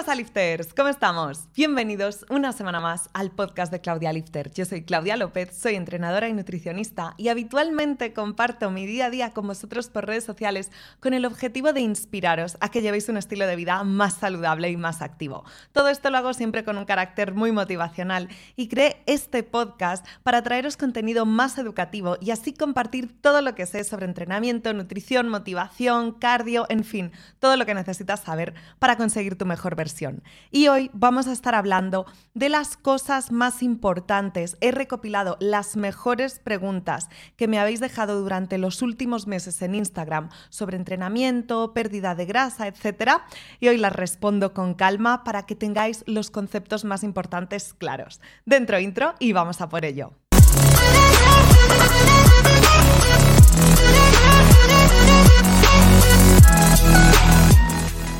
pasa, lifters? ¿Cómo estamos? Bienvenidos una semana más al podcast de Claudia Lifter. Yo soy Claudia López, soy entrenadora y nutricionista y habitualmente comparto mi día a día con vosotros por redes sociales con el objetivo de inspiraros a que llevéis un estilo de vida más saludable y más activo. Todo esto lo hago siempre con un carácter muy motivacional y creé este podcast para traeros contenido más educativo y así compartir todo lo que sé sobre entrenamiento, nutrición, motivación, cardio, en fin, todo lo que necesitas saber para conseguir tu mejor versión. Y hoy vamos a estar hablando de las cosas más importantes. He recopilado las mejores preguntas que me habéis dejado durante los últimos meses en Instagram sobre entrenamiento, pérdida de grasa, etc. Y hoy las respondo con calma para que tengáis los conceptos más importantes claros. Dentro intro y vamos a por ello.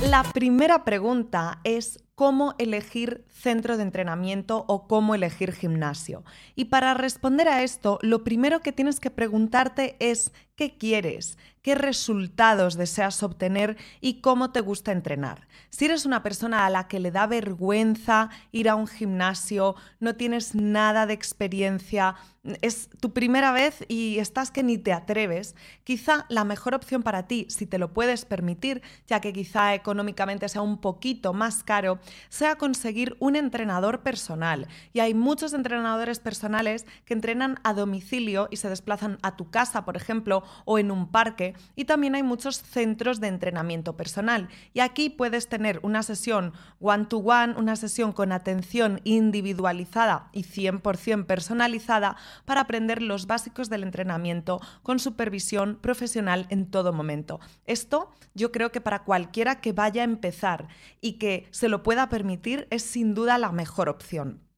La primera pregunta es cómo elegir centro de entrenamiento o cómo elegir gimnasio. Y para responder a esto, lo primero que tienes que preguntarte es qué quieres, qué resultados deseas obtener y cómo te gusta entrenar. Si eres una persona a la que le da vergüenza ir a un gimnasio, no tienes nada de experiencia, es tu primera vez y estás que ni te atreves, quizá la mejor opción para ti, si te lo puedes permitir, ya que quizá económicamente sea un poquito más caro, sea conseguir un entrenador personal. Y hay muchos entrenadores personales que entrenan a domicilio y se desplazan a tu casa, por ejemplo, o en un parque. Y también hay muchos centros de entrenamiento personal. Y aquí puedes tener una sesión one-to-one, una sesión con atención individualizada y 100% personalizada para aprender los básicos del entrenamiento con supervisión profesional en todo momento. Esto yo creo que para cualquiera que vaya a empezar y que se lo pueda permitir es sin duda la mejor opción.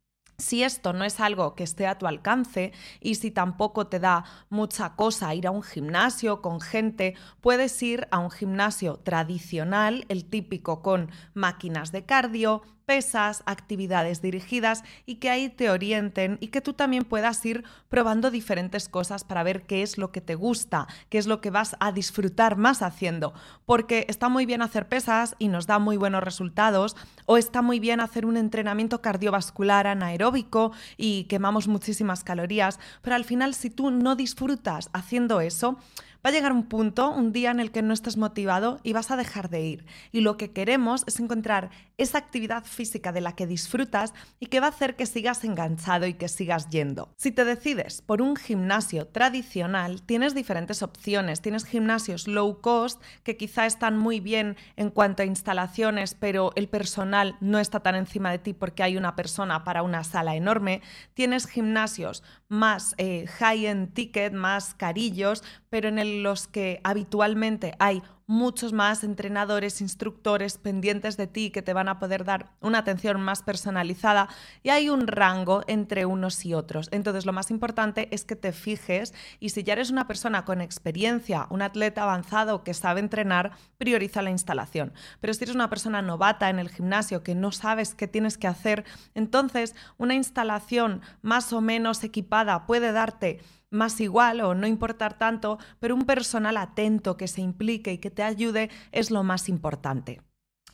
Si esto no es algo que esté a tu alcance y si tampoco te da mucha cosa ir a un gimnasio con gente, puedes ir a un gimnasio tradicional, el típico con máquinas de cardio, pesas, actividades dirigidas y que ahí te orienten y que tú también puedas ir probando diferentes cosas para ver qué es lo que te gusta, qué es lo que vas a disfrutar más haciendo. Porque está muy bien hacer pesas y nos da muy buenos resultados, o está muy bien hacer un entrenamiento cardiovascular anaeróbico y quemamos muchísimas calorías, pero al final si tú no disfrutas haciendo eso, Va a llegar un punto, un día en el que no estés motivado y vas a dejar de ir. Y lo que queremos es encontrar esa actividad física de la que disfrutas y que va a hacer que sigas enganchado y que sigas yendo. Si te decides por un gimnasio tradicional, tienes diferentes opciones. Tienes gimnasios low cost que quizá están muy bien en cuanto a instalaciones, pero el personal no está tan encima de ti porque hay una persona para una sala enorme. Tienes gimnasios más eh, high-end ticket, más carillos, pero en los que habitualmente hay muchos más entrenadores, instructores pendientes de ti que te van a poder dar una atención más personalizada y hay un rango entre unos y otros. Entonces lo más importante es que te fijes y si ya eres una persona con experiencia, un atleta avanzado que sabe entrenar, prioriza la instalación. Pero si eres una persona novata en el gimnasio que no sabes qué tienes que hacer, entonces una instalación más o menos equipada puede darte más igual o no importar tanto, pero un personal atento que se implique y que te ayude es lo más importante.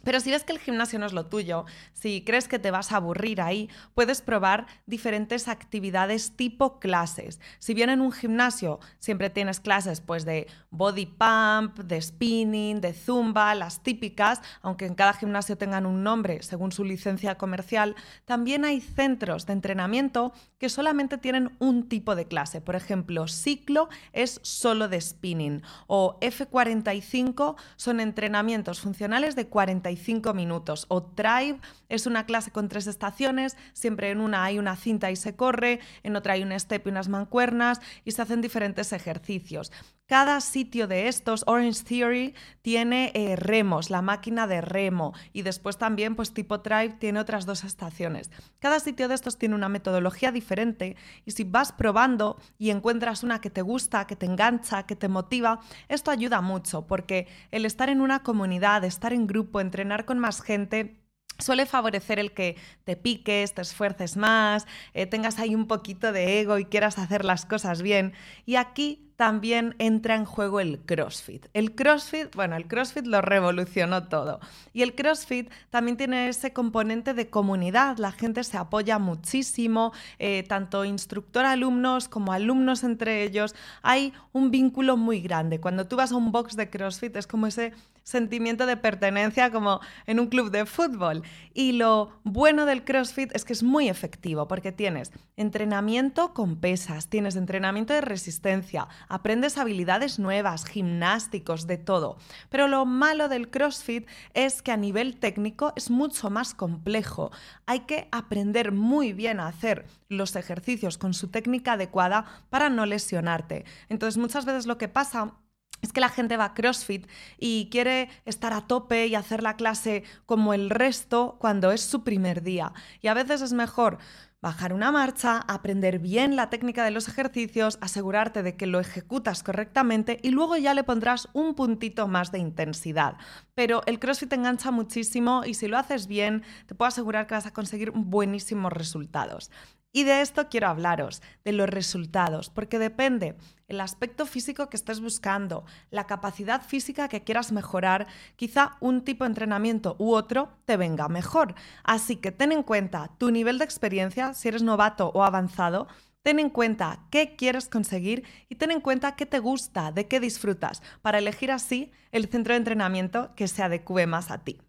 Pero si ves que el gimnasio no es lo tuyo, si crees que te vas a aburrir ahí, puedes probar diferentes actividades tipo clases. Si bien en un gimnasio siempre tienes clases pues de body pump, de spinning, de zumba, las típicas, aunque en cada gimnasio tengan un nombre según su licencia comercial, también hay centros de entrenamiento que solamente tienen un tipo de clase. Por ejemplo, ciclo es solo de spinning o F45 son entrenamientos funcionales de 45 minutos. O Drive es una clase con tres estaciones, siempre en una hay una cinta y se corre, en otra hay un step y unas mancuernas y se hacen diferentes ejercicios. Cada sitio de estos, Orange Theory, tiene eh, remos, la máquina de remo, y después también, pues tipo Drive, tiene otras dos estaciones. Cada sitio de estos tiene una metodología diferente, y si vas probando y encuentras una que te gusta, que te engancha, que te motiva, esto ayuda mucho, porque el estar en una comunidad, estar en grupo, entrenar con más gente, suele favorecer el que te piques, te esfuerces más, eh, tengas ahí un poquito de ego y quieras hacer las cosas bien. Y aquí también entra en juego el CrossFit. El CrossFit, bueno, el CrossFit lo revolucionó todo. Y el CrossFit también tiene ese componente de comunidad. La gente se apoya muchísimo, eh, tanto instructor-alumnos como alumnos entre ellos. Hay un vínculo muy grande. Cuando tú vas a un box de CrossFit es como ese sentimiento de pertenencia como en un club de fútbol. Y lo bueno del CrossFit es que es muy efectivo porque tienes entrenamiento con pesas, tienes entrenamiento de resistencia, aprendes habilidades nuevas, gimnásticos, de todo. Pero lo malo del CrossFit es que a nivel técnico es mucho más complejo. Hay que aprender muy bien a hacer los ejercicios con su técnica adecuada para no lesionarte. Entonces muchas veces lo que pasa es que la gente va a CrossFit y quiere estar a tope y hacer la clase como el resto cuando es su primer día. Y a veces es mejor bajar una marcha, aprender bien la técnica de los ejercicios, asegurarte de que lo ejecutas correctamente y luego ya le pondrás un puntito más de intensidad. Pero el CrossFit engancha muchísimo y si lo haces bien, te puedo asegurar que vas a conseguir buenísimos resultados. Y de esto quiero hablaros, de los resultados, porque depende el aspecto físico que estés buscando, la capacidad física que quieras mejorar, quizá un tipo de entrenamiento u otro te venga mejor. Así que ten en cuenta tu nivel de experiencia, si eres novato o avanzado, ten en cuenta qué quieres conseguir y ten en cuenta qué te gusta, de qué disfrutas, para elegir así el centro de entrenamiento que se adecue más a ti.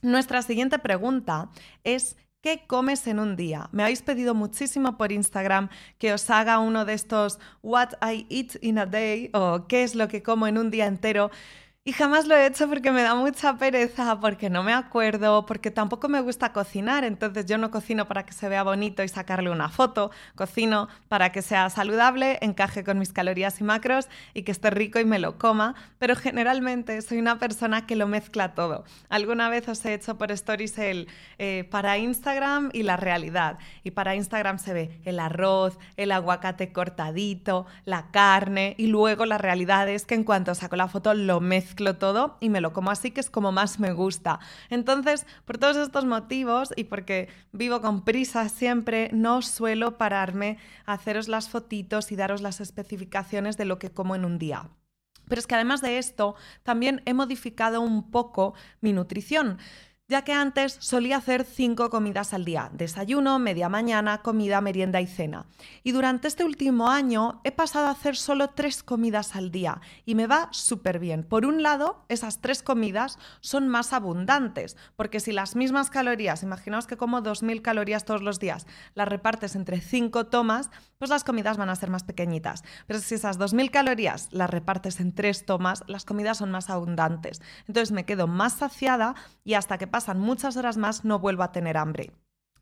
Nuestra siguiente pregunta es ¿Qué comes en un día? Me habéis pedido muchísimo por Instagram que os haga uno de estos What I Eat in a Day o qué es lo que como en un día entero. Y jamás lo he hecho porque me da mucha pereza, porque no me acuerdo, porque tampoco me gusta cocinar. Entonces yo no cocino para que se vea bonito y sacarle una foto. Cocino para que sea saludable, encaje con mis calorías y macros y que esté rico y me lo coma. Pero generalmente soy una persona que lo mezcla todo. Alguna vez os he hecho por stories el eh, para Instagram y la realidad. Y para Instagram se ve el arroz, el aguacate cortadito, la carne y luego la realidad es que en cuanto saco la foto lo mezclo todo y me lo como así, que es como más me gusta. Entonces, por todos estos motivos y porque vivo con prisa siempre, no suelo pararme a haceros las fotitos y daros las especificaciones de lo que como en un día. Pero es que además de esto, también he modificado un poco mi nutrición ya que antes solía hacer cinco comidas al día, desayuno, media mañana, comida, merienda y cena. Y durante este último año he pasado a hacer solo tres comidas al día y me va súper bien. Por un lado, esas tres comidas son más abundantes, porque si las mismas calorías, imaginaos que como 2.000 calorías todos los días, las repartes entre cinco tomas, pues las comidas van a ser más pequeñitas. Pero si esas 2.000 calorías las repartes en tres tomas, las comidas son más abundantes. Entonces me quedo más saciada y hasta que pasan muchas horas más no vuelvo a tener hambre.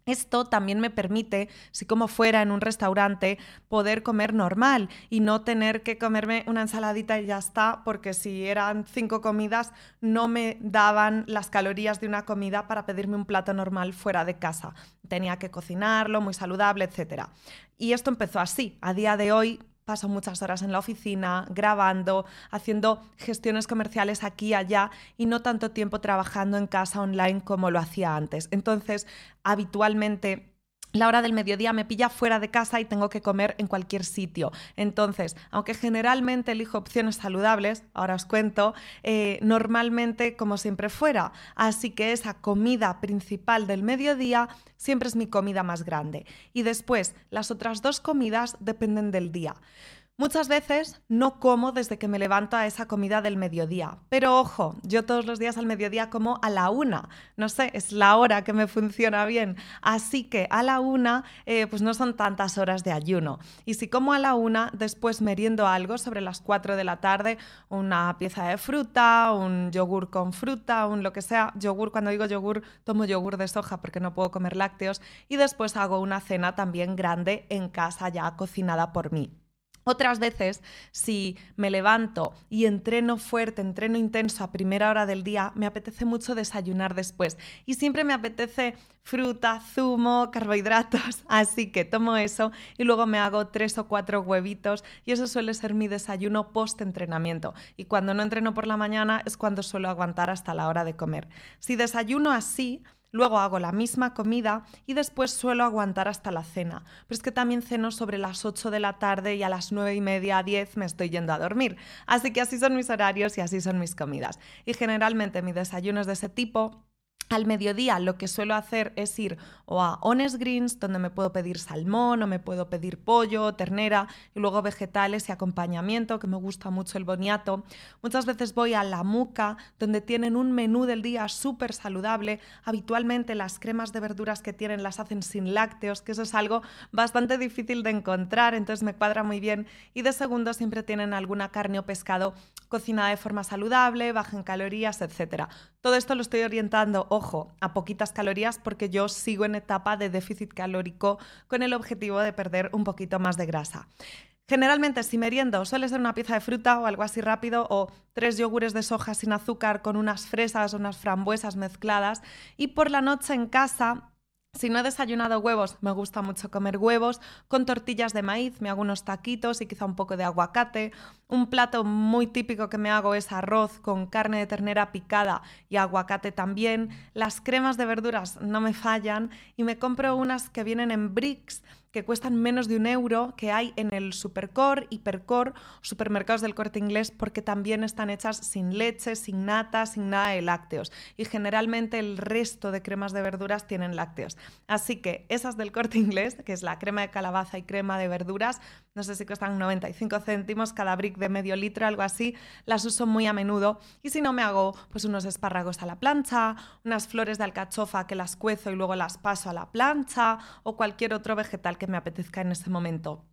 Esto también me permite, si como fuera en un restaurante, poder comer normal y no tener que comerme una ensaladita y ya está, porque si eran cinco comidas no me daban las calorías de una comida para pedirme un plato normal fuera de casa. Tenía que cocinarlo, muy saludable, etc. Y esto empezó así. A día de hoy paso muchas horas en la oficina, grabando, haciendo gestiones comerciales aquí y allá y no tanto tiempo trabajando en casa online como lo hacía antes. Entonces, habitualmente la hora del mediodía me pilla fuera de casa y tengo que comer en cualquier sitio. Entonces, aunque generalmente elijo opciones saludables, ahora os cuento, eh, normalmente como siempre fuera. Así que esa comida principal del mediodía siempre es mi comida más grande. Y después, las otras dos comidas dependen del día. Muchas veces no como desde que me levanto a esa comida del mediodía, pero ojo, yo todos los días al mediodía como a la una, no sé, es la hora que me funciona bien, así que a la una eh, pues no son tantas horas de ayuno. Y si como a la una, después meriendo algo sobre las cuatro de la tarde, una pieza de fruta, un yogur con fruta, un lo que sea, yogur, cuando digo yogur, tomo yogur de soja porque no puedo comer lácteos, y después hago una cena también grande en casa ya cocinada por mí. Otras veces, si me levanto y entreno fuerte, entreno intenso a primera hora del día, me apetece mucho desayunar después. Y siempre me apetece fruta, zumo, carbohidratos. Así que tomo eso y luego me hago tres o cuatro huevitos y eso suele ser mi desayuno post-entrenamiento. Y cuando no entreno por la mañana es cuando suelo aguantar hasta la hora de comer. Si desayuno así, luego hago la misma comida y después suelo aguantar hasta la cena. Pero es que también ceno sobre las 8 de la tarde y a las 9 y media, 10 me estoy yendo a dormir. Así que así son mis horarios y así son mis comidas. Y generalmente mi desayuno es de ese tipo al mediodía lo que suelo hacer es ir o a Honest Greens, donde me puedo pedir salmón o me puedo pedir pollo, ternera y luego vegetales y acompañamiento, que me gusta mucho el boniato. Muchas veces voy a La Muca, donde tienen un menú del día súper saludable. Habitualmente las cremas de verduras que tienen las hacen sin lácteos, que eso es algo bastante difícil de encontrar, entonces me cuadra muy bien. Y de segundo siempre tienen alguna carne o pescado cocinada de forma saludable, baja en calorías, etc. Todo esto lo estoy orientando ojo, a poquitas calorías porque yo sigo en etapa de déficit calórico con el objetivo de perder un poquito más de grasa. Generalmente, si meriendo, suele ser una pieza de fruta o algo así rápido, o tres yogures de soja sin azúcar con unas fresas o unas frambuesas mezcladas. Y por la noche en casa, si no he desayunado huevos, me gusta mucho comer huevos con tortillas de maíz, me hago unos taquitos y quizá un poco de aguacate. Un plato muy típico que me hago es arroz con carne de ternera picada y aguacate también. Las cremas de verduras no me fallan y me compro unas que vienen en bricks que cuestan menos de un euro que hay en el Supercore, Hipercore, supermercados del corte inglés, porque también están hechas sin leche, sin nata, sin nada de lácteos. Y generalmente el resto de cremas de verduras tienen lácteos. Así que esas del corte inglés, que es la crema de calabaza y crema de verduras, no sé si cuestan 95 céntimos cada brick de medio litro, algo así, las uso muy a menudo. Y si no, me hago pues unos espárragos a la plancha, unas flores de alcachofa que las cuezo y luego las paso a la plancha, o cualquier otro vegetal que me apetezca en ese momento.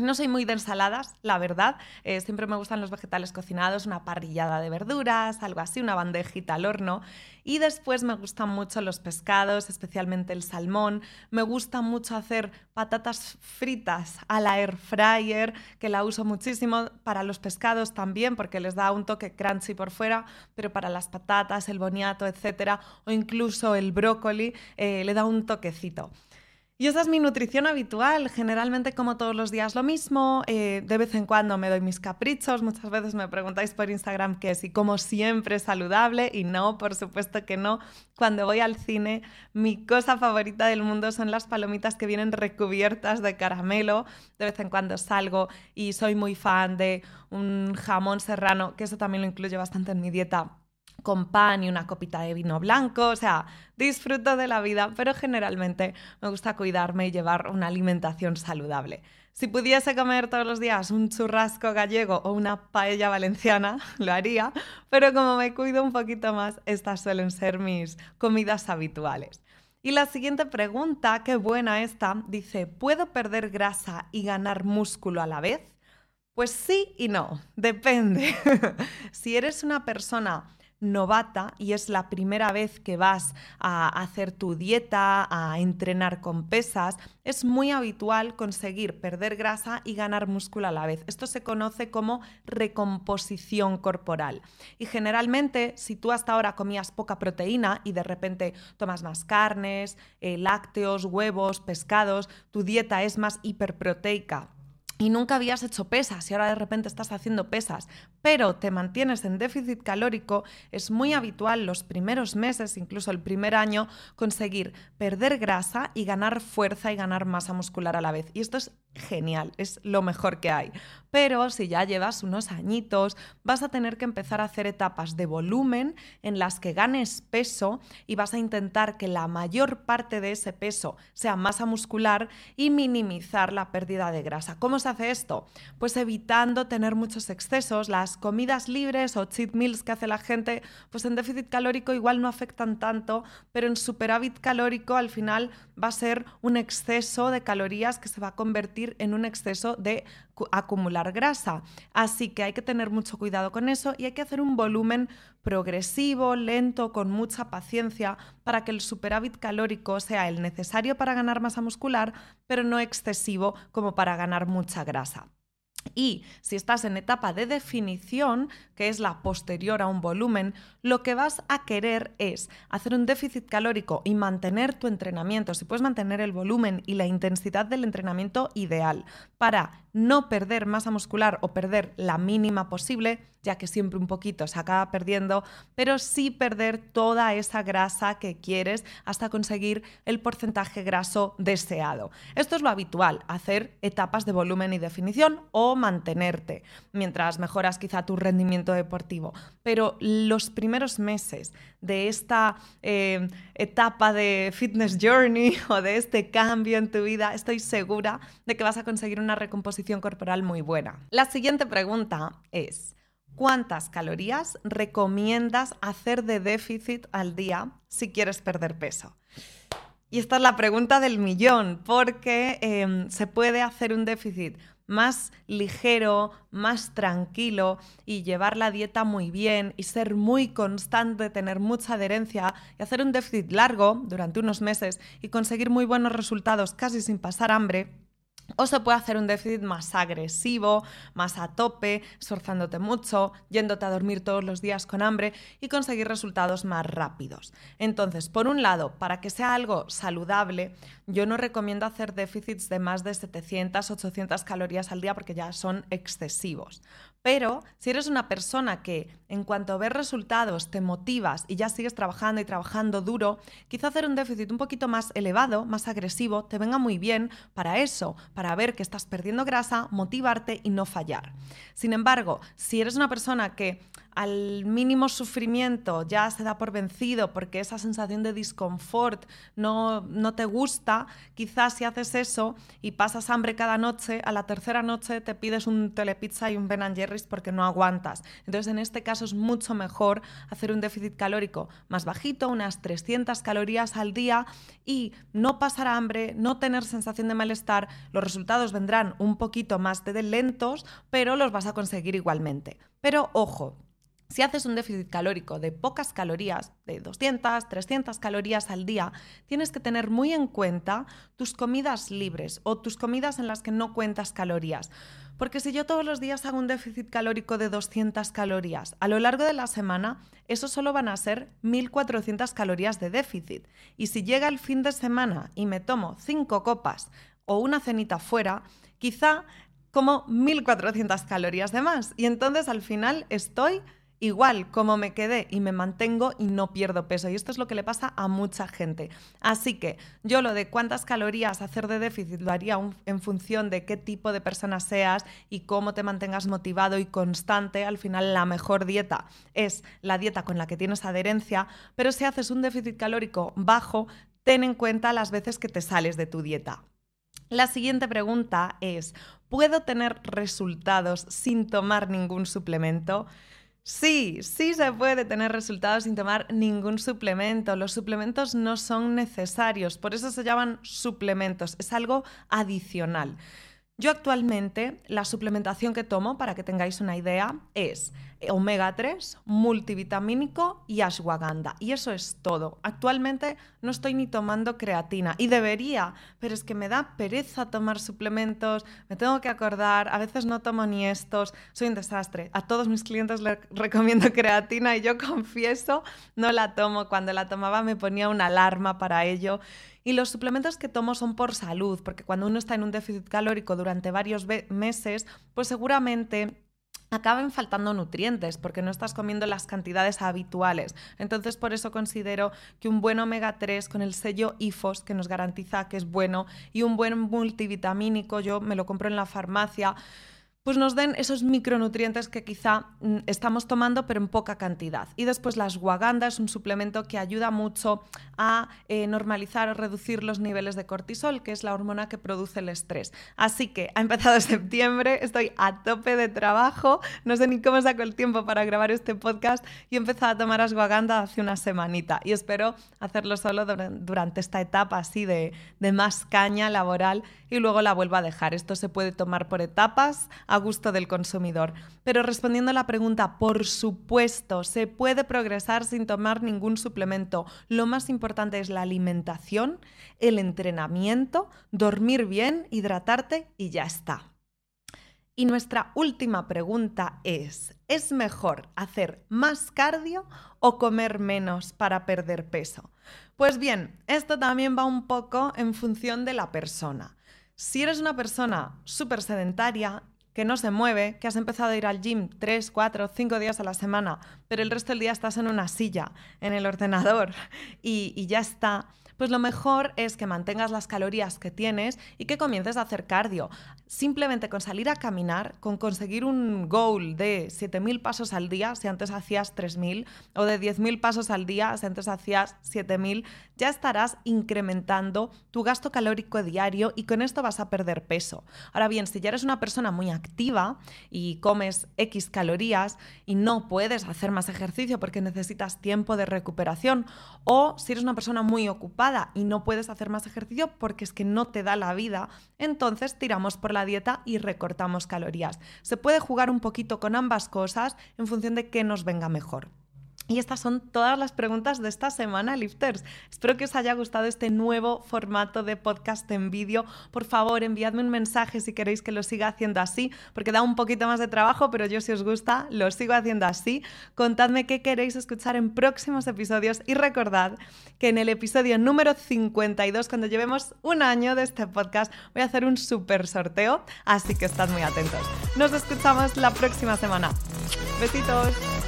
No soy muy de ensaladas, la verdad. Eh, siempre me gustan los vegetales cocinados, una parrillada de verduras, algo así, una bandejita al horno. Y después me gustan mucho los pescados, especialmente el salmón. Me gusta mucho hacer patatas fritas a la air fryer, que la uso muchísimo para los pescados también, porque les da un toque crunchy por fuera, pero para las patatas, el boniato, etcétera, o incluso el brócoli, eh, le da un toquecito. Y esa es mi nutrición habitual. Generalmente como todos los días lo mismo. Eh, de vez en cuando me doy mis caprichos. Muchas veces me preguntáis por Instagram que si como siempre saludable. Y no, por supuesto que no. Cuando voy al cine, mi cosa favorita del mundo son las palomitas que vienen recubiertas de caramelo. De vez en cuando salgo y soy muy fan de un jamón serrano, que eso también lo incluyo bastante en mi dieta con pan y una copita de vino blanco, o sea, disfruto de la vida, pero generalmente me gusta cuidarme y llevar una alimentación saludable. Si pudiese comer todos los días un churrasco gallego o una paella valenciana, lo haría, pero como me cuido un poquito más, estas suelen ser mis comidas habituales. Y la siguiente pregunta, qué buena esta, dice, ¿puedo perder grasa y ganar músculo a la vez? Pues sí y no, depende. si eres una persona novata y es la primera vez que vas a hacer tu dieta, a entrenar con pesas, es muy habitual conseguir perder grasa y ganar músculo a la vez. Esto se conoce como recomposición corporal. Y generalmente, si tú hasta ahora comías poca proteína y de repente tomas más carnes, eh, lácteos, huevos, pescados, tu dieta es más hiperproteica y nunca habías hecho pesas y ahora de repente estás haciendo pesas, pero te mantienes en déficit calórico, es muy habitual los primeros meses, incluso el primer año, conseguir perder grasa y ganar fuerza y ganar masa muscular a la vez. Y esto es genial, es lo mejor que hay. Pero si ya llevas unos añitos, vas a tener que empezar a hacer etapas de volumen en las que ganes peso y vas a intentar que la mayor parte de ese peso sea masa muscular y minimizar la pérdida de grasa. ¿Cómo hace esto? Pues evitando tener muchos excesos. Las comidas libres o cheat meals que hace la gente, pues en déficit calórico igual no afectan tanto, pero en superávit calórico al final va a ser un exceso de calorías que se va a convertir en un exceso de acumular grasa. Así que hay que tener mucho cuidado con eso y hay que hacer un volumen progresivo, lento, con mucha paciencia para que el superávit calórico sea el necesario para ganar masa muscular, pero no excesivo como para ganar mucha grasa. Y si estás en etapa de definición, que es la posterior a un volumen, lo que vas a querer es hacer un déficit calórico y mantener tu entrenamiento, si puedes mantener el volumen y la intensidad del entrenamiento ideal, para no perder masa muscular o perder la mínima posible, ya que siempre un poquito se acaba perdiendo, pero sí perder toda esa grasa que quieres hasta conseguir el porcentaje graso deseado. Esto es lo habitual, hacer etapas de volumen y definición o mantenerte, mientras mejoras quizá tu rendimiento deportivo. Pero los primeros meses de esta eh, etapa de fitness journey o de este cambio en tu vida, estoy segura de que vas a conseguir una recomposición corporal muy buena. La siguiente pregunta es, ¿cuántas calorías recomiendas hacer de déficit al día si quieres perder peso? Y esta es la pregunta del millón, porque em, se puede hacer un déficit más ligero, más tranquilo y llevar la dieta muy bien y ser muy constante, tener mucha adherencia y hacer un déficit largo durante unos meses y conseguir muy buenos resultados casi sin pasar hambre o se puede hacer un déficit más agresivo, más a tope, esforzándote mucho, yéndote a dormir todos los días con hambre y conseguir resultados más rápidos. Entonces, por un lado, para que sea algo saludable, yo no recomiendo hacer déficits de más de 700, 800 calorías al día porque ya son excesivos. Pero si eres una persona que en cuanto ves resultados te motivas y ya sigues trabajando y trabajando duro, quizá hacer un déficit un poquito más elevado, más agresivo, te venga muy bien para eso, para ver que estás perdiendo grasa, motivarte y no fallar. Sin embargo, si eres una persona que al mínimo sufrimiento ya se da por vencido porque esa sensación de disconfort no, no te gusta, quizás si haces eso y pasas hambre cada noche, a la tercera noche te pides un telepizza y un Ben Jerry's porque no aguantas. Entonces en este caso es mucho mejor hacer un déficit calórico más bajito, unas 300 calorías al día y no pasar hambre, no tener sensación de malestar. Los resultados vendrán un poquito más de lentos, pero los vas a conseguir igualmente. Pero ojo, si haces un déficit calórico de pocas calorías, de 200, 300 calorías al día, tienes que tener muy en cuenta tus comidas libres o tus comidas en las que no cuentas calorías. Porque si yo todos los días hago un déficit calórico de 200 calorías, a lo largo de la semana, eso solo van a ser 1.400 calorías de déficit. Y si llega el fin de semana y me tomo 5 copas o una cenita fuera, quizá como 1.400 calorías de más. Y entonces al final estoy igual como me quedé y me mantengo y no pierdo peso. Y esto es lo que le pasa a mucha gente. Así que yo lo de cuántas calorías hacer de déficit lo haría en función de qué tipo de persona seas y cómo te mantengas motivado y constante. Al final la mejor dieta es la dieta con la que tienes adherencia, pero si haces un déficit calórico bajo, ten en cuenta las veces que te sales de tu dieta. La siguiente pregunta es, ¿puedo tener resultados sin tomar ningún suplemento? Sí, sí se puede tener resultados sin tomar ningún suplemento. Los suplementos no son necesarios, por eso se llaman suplementos, es algo adicional. Yo actualmente la suplementación que tomo, para que tengáis una idea, es omega 3, multivitamínico y ashwagandha. Y eso es todo. Actualmente no estoy ni tomando creatina y debería, pero es que me da pereza tomar suplementos, me tengo que acordar, a veces no tomo ni estos, soy un desastre. A todos mis clientes les recomiendo creatina y yo confieso, no la tomo. Cuando la tomaba me ponía una alarma para ello. Y los suplementos que tomo son por salud, porque cuando uno está en un déficit calórico durante varios meses, pues seguramente acaben faltando nutrientes porque no estás comiendo las cantidades habituales. Entonces, por eso considero que un buen omega 3 con el sello IFOS, que nos garantiza que es bueno, y un buen multivitamínico, yo me lo compro en la farmacia, pues nos den esos micronutrientes que quizá mm, estamos tomando pero en poca cantidad. Y después la ashwagandha es un suplemento que ayuda mucho a eh, normalizar o reducir los niveles de cortisol, que es la hormona que produce el estrés. Así que ha empezado septiembre, estoy a tope de trabajo, no sé ni cómo saco el tiempo para grabar este podcast y he empezado a tomar ashwagandha hace una semanita y espero hacerlo solo durante esta etapa así de, de más caña laboral y luego la vuelvo a dejar. Esto se puede tomar por etapas a gusto del consumidor. Pero respondiendo a la pregunta, por supuesto, se puede progresar sin tomar ningún suplemento. Lo más importante es la alimentación, el entrenamiento, dormir bien, hidratarte y ya está. Y nuestra última pregunta es, ¿es mejor hacer más cardio o comer menos para perder peso? Pues bien, esto también va un poco en función de la persona. Si eres una persona súper sedentaria, que no se mueve, que has empezado a ir al gym 3, 4, 5 días a la semana, pero el resto del día estás en una silla, en el ordenador y, y ya está, pues lo mejor es que mantengas las calorías que tienes y que comiences a hacer cardio. Simplemente con salir a caminar, con conseguir un goal de 7.000 pasos al día, si antes hacías 3.000, o de 10.000 pasos al día, si antes hacías 7.000, ya estarás incrementando tu gasto calórico diario y con esto vas a perder peso. Ahora bien, si ya eres una persona muy activa y comes X calorías y no puedes hacer más ejercicio porque necesitas tiempo de recuperación, o si eres una persona muy ocupada, y no puedes hacer más ejercicio porque es que no te da la vida, entonces tiramos por la dieta y recortamos calorías. Se puede jugar un poquito con ambas cosas en función de qué nos venga mejor. Y estas son todas las preguntas de esta semana, Lifters. Espero que os haya gustado este nuevo formato de podcast en vídeo. Por favor, enviadme un mensaje si queréis que lo siga haciendo así, porque da un poquito más de trabajo, pero yo si os gusta, lo sigo haciendo así. Contadme qué queréis escuchar en próximos episodios y recordad que en el episodio número 52, cuando llevemos un año de este podcast, voy a hacer un súper sorteo, así que estad muy atentos. Nos escuchamos la próxima semana. Besitos.